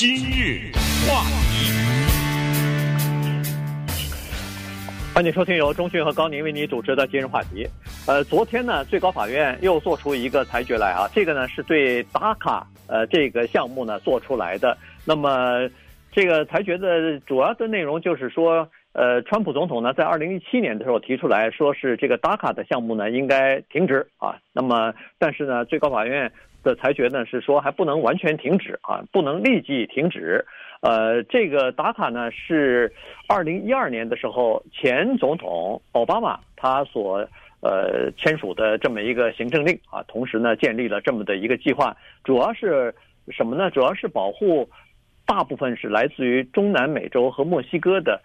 今日话题，欢迎收听由中讯和高宁为你主持的今日话题。呃，昨天呢，最高法院又做出一个裁决来啊，这个呢是对 DACA 呃这个项目呢做出来的。那么这个裁决的主要的内容就是说。呃，川普总统呢，在二零一七年的时候提出来说是这个 DACA 的项目呢应该停止啊。那么，但是呢，最高法院的裁决呢是说还不能完全停止啊，不能立即停止。呃，这个打卡呢是二零一二年的时候前总统奥巴马他所呃签署的这么一个行政令啊，同时呢建立了这么的一个计划，主要是什么呢？主要是保护大部分是来自于中南美洲和墨西哥的。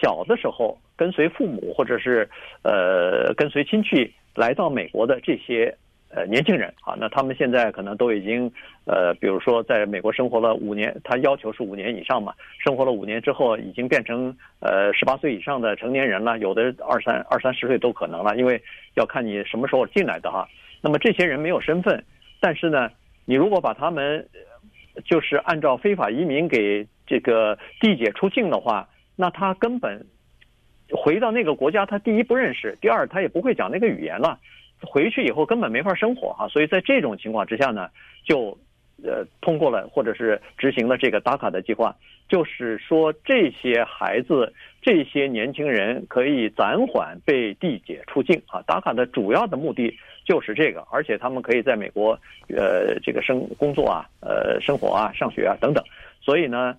小的时候跟随父母或者是呃跟随亲戚来到美国的这些呃年轻人啊，那他们现在可能都已经呃，比如说在美国生活了五年，他要求是五年以上嘛，生活了五年之后已经变成呃十八岁以上的成年人了，有的二三二三十岁都可能了，因为要看你什么时候进来的哈。那么这些人没有身份，但是呢，你如果把他们就是按照非法移民给这个递解出境的话。那他根本回到那个国家，他第一不认识，第二他也不会讲那个语言了，回去以后根本没法生活啊。所以在这种情况之下呢，就呃通过了或者是执行了这个打卡的计划，就是说这些孩子、这些年轻人可以暂缓被递解出境啊。打卡的主要的目的就是这个，而且他们可以在美国呃这个生工作啊、呃生活啊、上学啊等等，所以呢。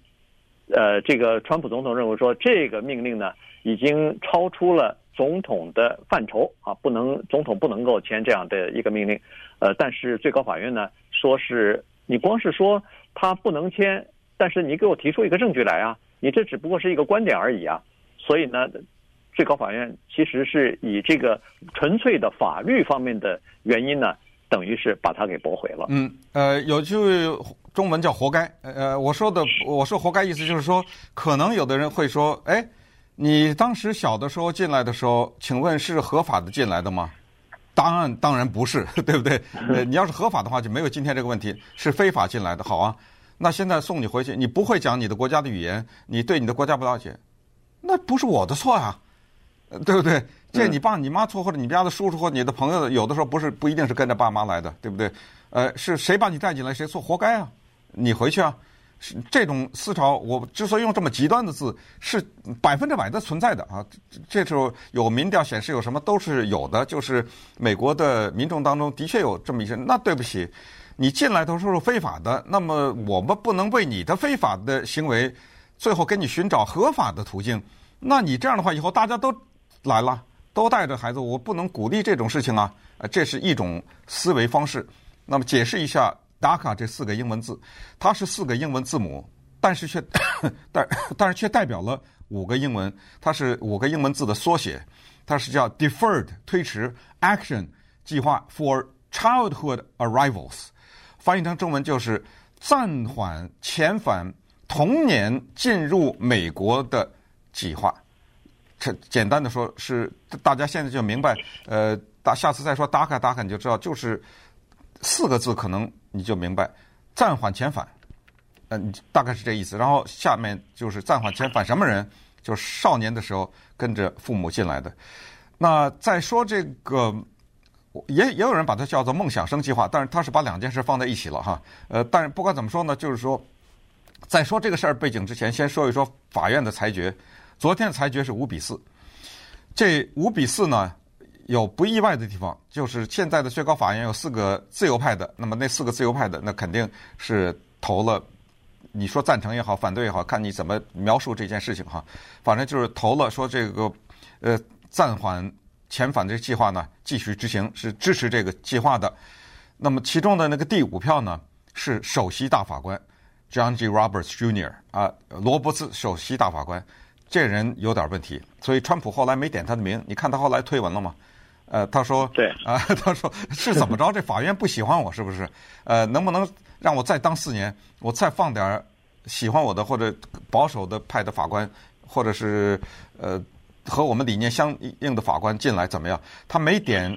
呃，这个川普总统认为说，这个命令呢，已经超出了总统的范畴啊，不能总统不能够签这样的一个命令。呃，但是最高法院呢，说是你光是说他不能签，但是你给我提出一个证据来啊，你这只不过是一个观点而已啊。所以呢，最高法院其实是以这个纯粹的法律方面的原因呢。等于是把他给驳回了。嗯，呃，有句中文叫“活该”。呃，我说的我说“活该”意思就是说，可能有的人会说：“哎，你当时小的时候进来的时候，请问是合法的进来的吗？”答案当然不是，对不对？呃，你要是合法的话，就没有今天这个问题。是非法进来的，好啊。那现在送你回去，你不会讲你的国家的语言，你对你的国家不了解，那不是我的错呀，对不对？这你爸你妈错，或者你家的叔叔或你的朋友，有的时候不是不一定是跟着爸妈来的，对不对？呃，是谁把你带进来，谁错，活该啊！你回去啊！这种思潮，我之所以用这么极端的字，是百分之百的存在的啊！这时候有民调显示有什么都是有的，就是美国的民众当中的确有这么一些。那对不起，你进来都是非法的，那么我们不能为你的非法的行为，最后给你寻找合法的途径。那你这样的话，以后大家都来了。都带着孩子，我不能鼓励这种事情啊！这是一种思维方式。那么解释一下 “DACA” 这四个英文字，它是四个英文字母，但是却 但但是却代表了五个英文，它是五个英文字的缩写，它是叫 “Deferred” 推迟 “Action” 计划 “for childhood arrivals”，翻译成中文就是暂缓遣返童年进入美国的计划。这简单的说，是大家现在就明白。呃，大下次再说 DACA DACA 你就知道，就是四个字，可能你就明白，暂缓遣返，嗯，大概是这意思。然后下面就是暂缓遣返什么人？就是少年的时候跟着父母进来的。那再说这个，也也有人把它叫做梦想生计划，但是他是把两件事放在一起了哈。呃，但是不管怎么说呢，就是说，在说这个事儿背景之前，先说一说法院的裁决。昨天的裁决是五比四，这五比四呢，有不意外的地方，就是现在的最高法院有四个自由派的，那么那四个自由派的，那肯定是投了，你说赞成也好，反对也好，看你怎么描述这件事情哈，反正就是投了说这个呃暂缓遣返这计划呢继续执行，是支持这个计划的。那么其中的那个第五票呢是首席大法官 John G. Roberts Jr. 啊，罗伯茨首席大法官。这人有点问题，所以川普后来没点他的名。你看他后来推文了吗？呃，他说，对啊，他说是怎么着？这法院不喜欢我是不是？呃，能不能让我再当四年？我再放点喜欢我的或者保守的派的法官，或者是呃和我们理念相应的法官进来怎么样？他没点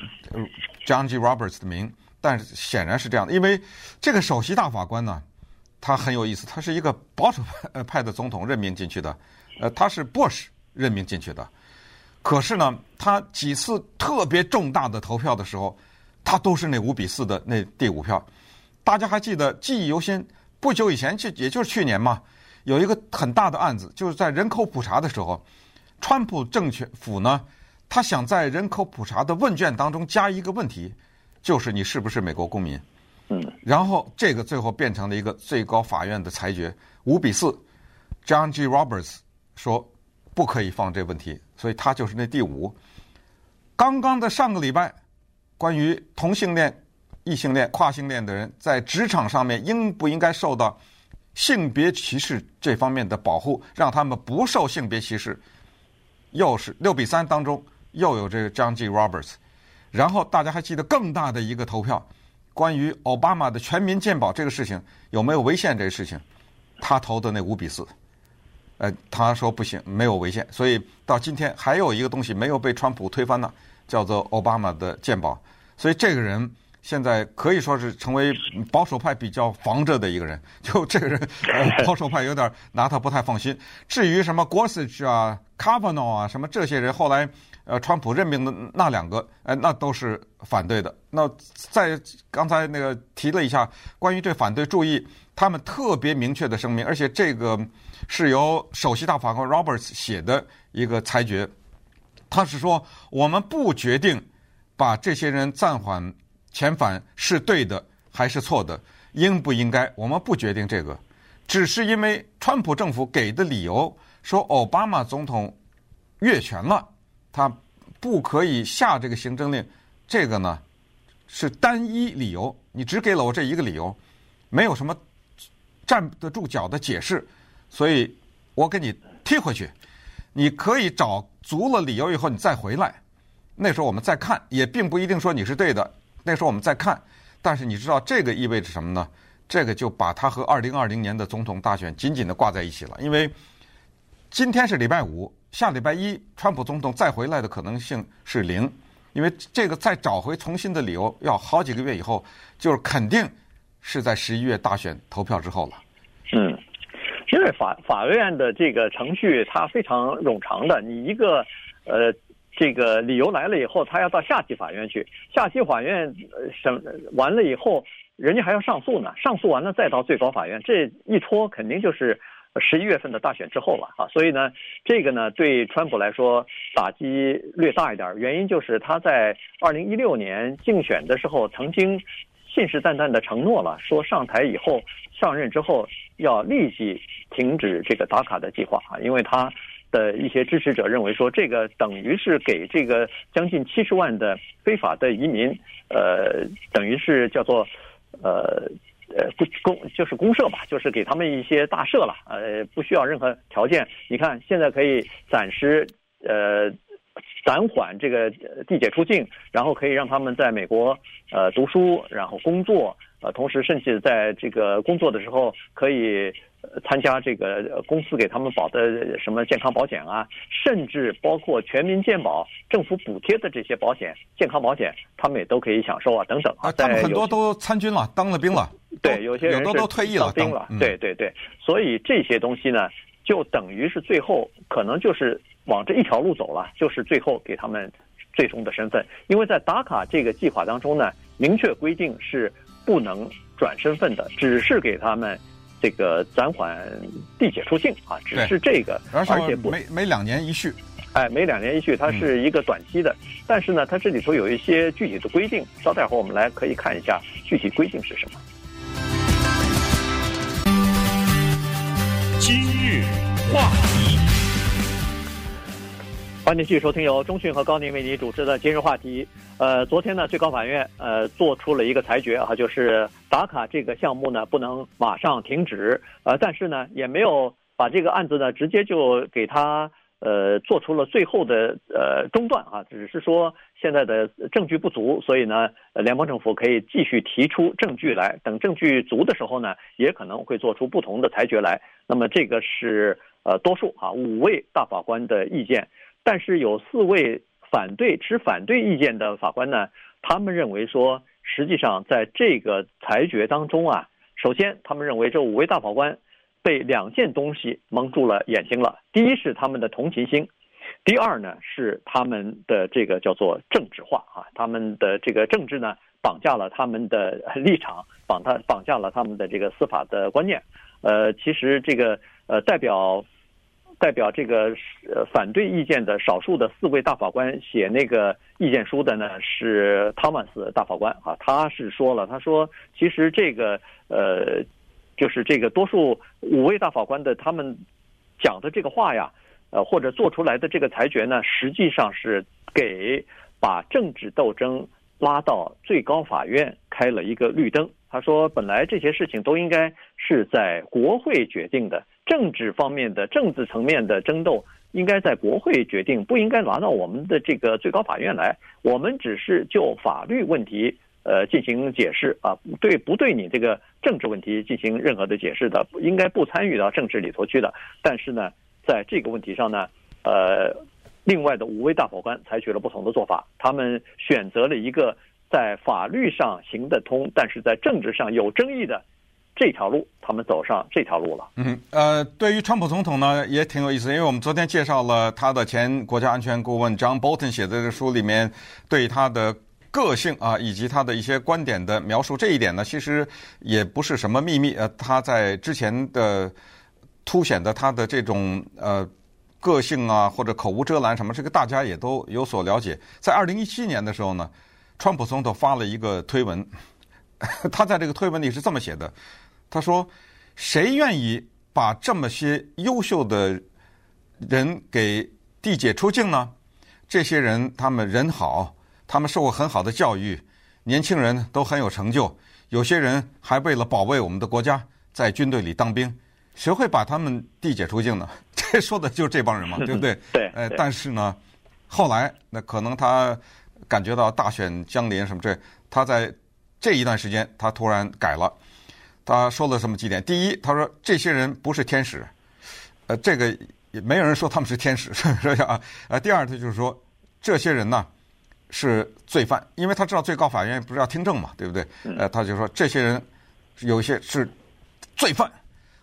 John G. Roberts 的名，但是显然是这样的，因为这个首席大法官呢，他很有意思，他是一个保守派派的总统任命进去的，呃，他是 Bush 任命进去的。可是呢，他几次特别重大的投票的时候，他都是那五比四的那第五票。大家还记得记忆犹新，不久以前就也就是去年嘛，有一个很大的案子，就是在人口普查的时候，川普政权府呢，他想在人口普查的问卷当中加一个问题，就是你是不是美国公民？嗯，然后这个最后变成了一个最高法院的裁决，五比四，John G. Roberts 说不可以放这问题，所以他就是那第五。刚刚的上个礼拜，关于同性恋。异性恋、跨性恋的人在职场上面应不应该受到性别歧视这方面的保护，让他们不受性别歧视？又是六比三当中又有这个 John G. Roberts，然后大家还记得更大的一个投票，关于奥巴马的全民健保这个事情有没有违宪这个事情，他投的那五比四，呃，他说不行，没有违宪，所以到今天还有一个东西没有被川普推翻呢，叫做奥巴马的鉴宝，所以这个人。现在可以说是成为保守派比较防着的一个人，就这个人，呃，保守派有点拿他不太放心。至于什么 Gorsuch 啊、Kavanaugh 啊，什么这些人，后来呃，川普任命的那两个，哎，那都是反对的。那在刚才那个提了一下关于对反对，注意他们特别明确的声明，而且这个是由首席大法官 Roberts 写的一个裁决，他是说我们不决定把这些人暂缓。遣返是对的还是错的？应不应该？我们不决定这个，只是因为川普政府给的理由说奥巴马总统越权了，他不可以下这个行政令。这个呢是单一理由，你只给了我这一个理由，没有什么站得住脚的解释，所以我给你踢回去。你可以找足了理由以后你再回来，那时候我们再看，也并不一定说你是对的。那时候我们再看，但是你知道这个意味着什么呢？这个就把他和二零二零年的总统大选紧紧的挂在一起了。因为今天是礼拜五，下礼拜一川普总统再回来的可能性是零，因为这个再找回重新的理由要好几个月以后，就是肯定是在十一月大选投票之后了。嗯，因为法法院的这个程序它非常冗长的，你一个呃。这个理由来了以后，他要到下级法院去，下级法院审完了以后，人家还要上诉呢，上诉完了再到最高法院，这一拖肯定就是十一月份的大选之后了啊。所以呢，这个呢对川普来说打击略大一点，原因就是他在二零一六年竞选的时候曾经信誓旦旦的承诺了，说上台以后上任之后要立即停止这个打卡的计划啊，因为他。的一些支持者认为说，这个等于是给这个将近七十万的非法的移民，呃，等于是叫做，呃，呃公就是公社吧，就是给他们一些大社了，呃，不需要任何条件。你看现在可以暂时呃暂缓这个地解出境，然后可以让他们在美国呃读书，然后工作，呃，同时甚至在这个工作的时候可以。参加这个公司给他们保的什么健康保险啊，甚至包括全民健保、政府补贴的这些保险、健康保险，他们也都可以享受啊，等等啊。他们很多都参军了，当了兵了。对，有些人都都退役了，当兵了。对对对，所以这些东西呢，就等于是最后可能就是往这一条路走了，就是最后给他们最终的身份，因为在打卡这个计划当中呢，明确规定是不能转身份的，只是给他们。这个暂缓地解出境啊，只是这个，而且不每每两年一续，哎，每两年一续，它是一个短期的，嗯、但是呢，它这里头有一些具体的规定，稍待会儿我们来可以看一下具体规定是什么。今日话题。欢迎继续收听由中讯和高宁为您主持的今日话题。呃，昨天呢，最高法院呃做出了一个裁决啊，就是打卡这个项目呢不能马上停止，呃，但是呢也没有把这个案子呢直接就给他呃做出了最后的呃中断啊，只是说现在的证据不足，所以呢，联邦政府可以继续提出证据来，等证据足的时候呢，也可能会做出不同的裁决来。那么这个是呃多数啊，五位大法官的意见。但是有四位反对持反对意见的法官呢，他们认为说，实际上在这个裁决当中啊，首先，他们认为这五位大法官被两件东西蒙住了眼睛了。第一是他们的同情心，第二呢是他们的这个叫做政治化啊，他们的这个政治呢绑架了他们的立场，绑他绑架了他们的这个司法的观念。呃，其实这个呃代表。代表这个呃反对意见的少数的四位大法官写那个意见书的呢是汤马斯大法官啊，他是说了，他说其实这个呃就是这个多数五位大法官的他们讲的这个话呀，呃或者做出来的这个裁决呢，实际上是给把政治斗争拉到最高法院开了一个绿灯。他说本来这些事情都应该是在国会决定的。政治方面的政治层面的争斗，应该在国会决定，不应该拿到我们的这个最高法院来。我们只是就法律问题，呃，进行解释啊，对不对你这个政治问题进行任何的解释的，应该不参与到政治里头去的。但是呢，在这个问题上呢，呃，另外的五位大法官采取了不同的做法，他们选择了一个在法律上行得通，但是在政治上有争议的。这条路，他们走上这条路了。嗯，呃，对于川普总统呢，也挺有意思，因为我们昨天介绍了他的前国家安全顾问 John Bolton 写的这书里面对他的个性啊，以及他的一些观点的描述。这一点呢，其实也不是什么秘密。呃，他在之前的凸显的他的这种呃个性啊，或者口无遮拦什么，这个大家也都有所了解。在二零一七年的时候呢，川普总统发了一个推文，他在这个推文里是这么写的。他说：“谁愿意把这么些优秀的人给递解出境呢？这些人他们人好，他们受过很好的教育，年轻人都很有成就，有些人还为了保卫我们的国家在军队里当兵。谁会把他们递解出境呢？这说的就是这帮人嘛，对不对？对。呃，但是呢，后来那可能他感觉到大选将临什么这，他在这一段时间他突然改了。”他说了这么几点：第一，他说这些人不是天使，呃，这个也没有人说他们是天使，是不是啊？呃，第二，他就是说这些人呢是罪犯，因为他知道最高法院不是要听证嘛，对不对？呃，他就说这些人有一些是罪犯，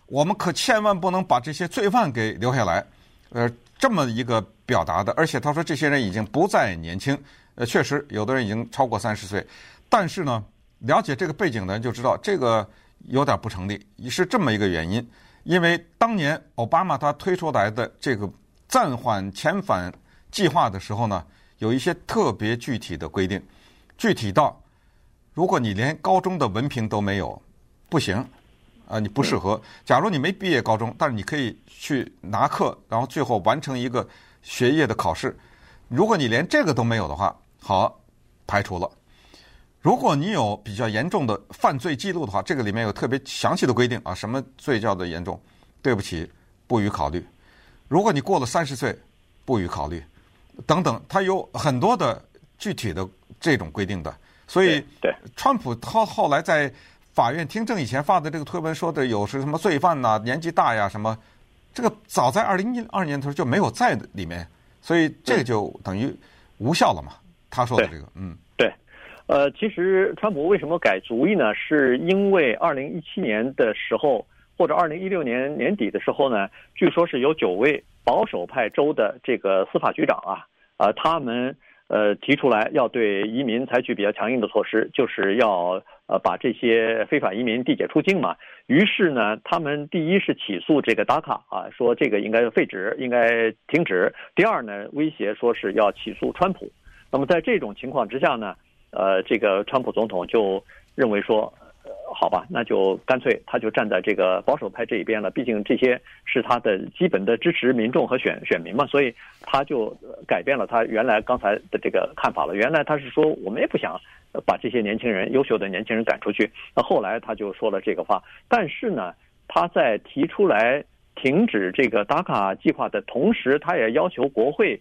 我们可千万不能把这些罪犯给留下来。呃，这么一个表达的，而且他说这些人已经不再年轻，呃，确实有的人已经超过三十岁，但是呢，了解这个背景的人就知道这个。有点不成立，是这么一个原因，因为当年奥巴马他推出来的这个暂缓遣返计划的时候呢，有一些特别具体的规定，具体到如果你连高中的文凭都没有，不行，啊，你不适合。假如你没毕业高中，但是你可以去拿课，然后最后完成一个学业的考试。如果你连这个都没有的话，好，排除了。如果你有比较严重的犯罪记录的话，这个里面有特别详细的规定啊，什么罪叫做严重？对不起，不予考虑。如果你过了三十岁，不予考虑，等等，它有很多的具体的这种规定的。所以，对，川普他后来在法院听证以前发的这个推文说的有是什么罪犯呐、啊、年纪大呀什么，这个早在二零一二年的时候就没有在里面，所以这个就等于无效了嘛。他说的这个，嗯。呃，其实川普为什么改主意呢？是因为二零一七年的时候，或者二零一六年年底的时候呢，据说是有九位保守派州的这个司法局长啊，呃，他们呃提出来要对移民采取比较强硬的措施，就是要呃把这些非法移民递解出境嘛。于是呢，他们第一是起诉这个达卡啊，说这个应该废止，应该停止。第二呢，威胁说是要起诉川普。那么在这种情况之下呢，呃，这个川普总统就认为说，好吧，那就干脆他就站在这个保守派这一边了。毕竟这些是他的基本的支持民众和选选民嘛，所以他就改变了他原来刚才的这个看法了。原来他是说我们也不想把这些年轻人、优秀的年轻人赶出去。那后来他就说了这个话，但是呢，他在提出来停止这个 DACA 计划的同时，他也要求国会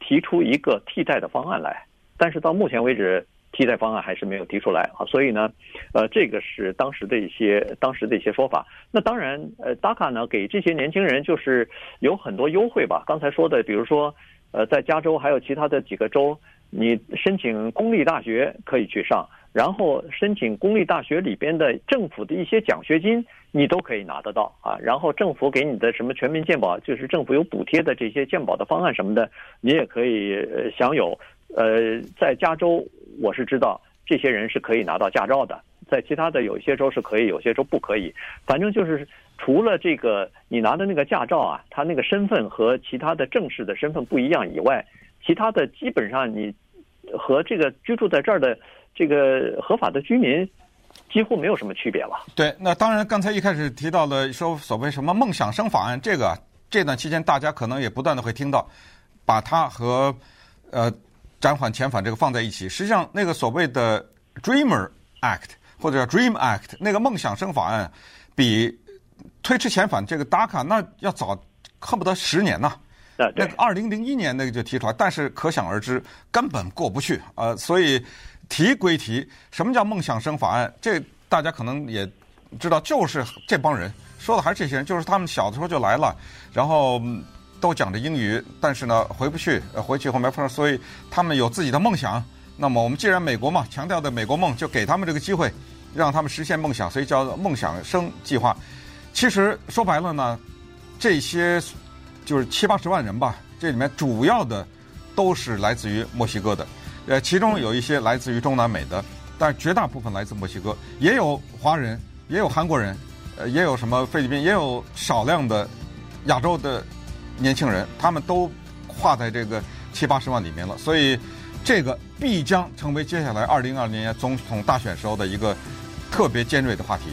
提出一个替代的方案来。但是到目前为止，替代方案还是没有提出来啊，所以呢，呃，这个是当时的一些当时的一些说法。那当然，呃，DACA 呢给这些年轻人就是有很多优惠吧。刚才说的，比如说，呃，在加州还有其他的几个州，你申请公立大学可以去上，然后申请公立大学里边的政府的一些奖学金，你都可以拿得到啊。然后政府给你的什么全民健保，就是政府有补贴的这些健保的方案什么的，你也可以享有。呃，在加州我是知道这些人是可以拿到驾照的，在其他的有些州是可以，有些州不可以。反正就是除了这个你拿的那个驾照啊，他那个身份和其他的正式的身份不一样以外，其他的基本上你。和这个居住在这儿的这个合法的居民几乎没有什么区别了。对，那当然，刚才一开始提到的说所谓什么“梦想生法案”，这个这段期间大家可能也不断的会听到，把它和呃暂缓遣返这个放在一起。实际上，那个所谓的 “Dreamer Act” 或者叫 “Dream Act” 那个“梦想生法案”，比推迟遣返这个 DACA 那要早恨不得十年呐。那个二零零一年那个就提出来，但是可想而知根本过不去啊、呃！所以提归提，什么叫梦想生法案？这大家可能也知道，就是这帮人说的还是这些人，就是他们小的时候就来了，然后都讲着英语，但是呢回不去，回去后没法，所以他们有自己的梦想。那么我们既然美国嘛，强调的美国梦，就给他们这个机会，让他们实现梦想，所以叫梦想生计划。其实说白了呢，这些。就是七八十万人吧，这里面主要的都是来自于墨西哥的，呃，其中有一些来自于中南美的，但绝大部分来自墨西哥，也有华人，也有韩国人，呃，也有什么菲律宾，也有少量的亚洲的年轻人，他们都跨在这个七八十万里面了，所以这个必将成为接下来二零二零年总统大选时候的一个特别尖锐的话题。